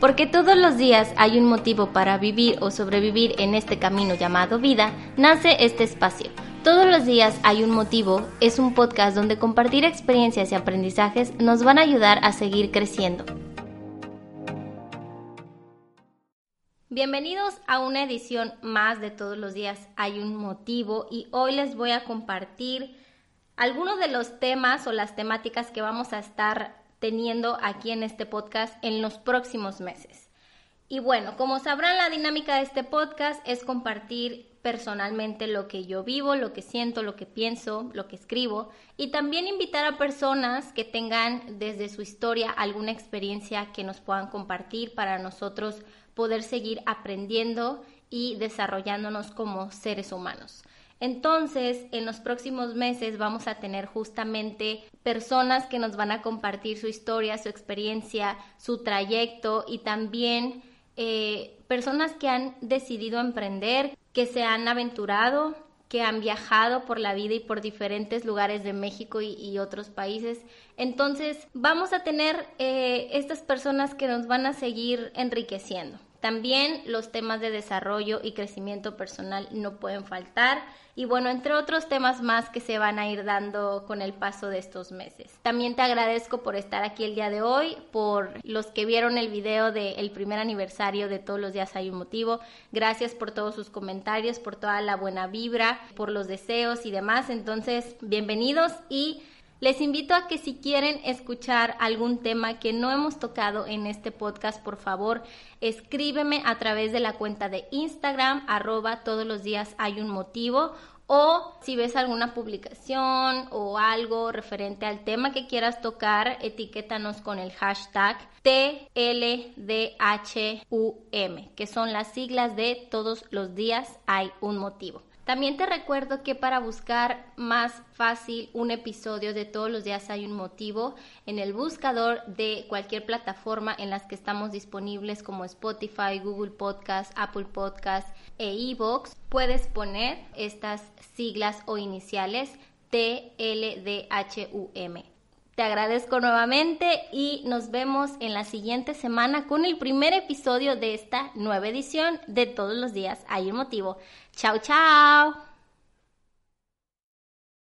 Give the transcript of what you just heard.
Porque todos los días hay un motivo para vivir o sobrevivir en este camino llamado vida, nace este espacio. Todos los días hay un motivo es un podcast donde compartir experiencias y aprendizajes nos van a ayudar a seguir creciendo. Bienvenidos a una edición más de Todos los días hay un motivo y hoy les voy a compartir algunos de los temas o las temáticas que vamos a estar teniendo aquí en este podcast en los próximos meses. Y bueno, como sabrán, la dinámica de este podcast es compartir personalmente lo que yo vivo, lo que siento, lo que pienso, lo que escribo y también invitar a personas que tengan desde su historia alguna experiencia que nos puedan compartir para nosotros poder seguir aprendiendo y desarrollándonos como seres humanos. Entonces, en los próximos meses vamos a tener justamente personas que nos van a compartir su historia, su experiencia, su trayecto y también eh, personas que han decidido emprender, que se han aventurado, que han viajado por la vida y por diferentes lugares de México y, otros países. Entonces, vamos a tener eh, estas personas que nos van a seguir enriqueciendo. También los temas de desarrollo y crecimiento personal no pueden faltar y bueno, entre otros temas más que se van a ir dando con el paso de estos meses. También te agradezco por estar aquí el día de hoy, por los que vieron el video del primer aniversario de Todos los días hay un motivo. Gracias por todos sus comentarios, por toda la buena vibra, por los deseos y demás. Entonces, bienvenidos y les invito a que si quieren escuchar algún tema que no hemos tocado en este podcast, por favor, escríbeme a través de la cuenta de Instagram, arroba todos los días hay un motivo, o si ves alguna publicación o algo referente al tema que quieras tocar, etiquétanos con el hashtag TLDHUM, que son las siglas de todos los días hay un motivo. También te recuerdo que para buscar más fácil un episodio de todos los días hay un motivo en el buscador de cualquier plataforma en las que estamos disponibles como Spotify, Google Podcast, Apple Podcast e iVoox. Puedes poner estas siglas o iniciales TLDHUM. Te agradezco nuevamente y nos vemos en la siguiente semana con el primer episodio de esta nueva edición de Todos los días hay un motivo. Chao, chao.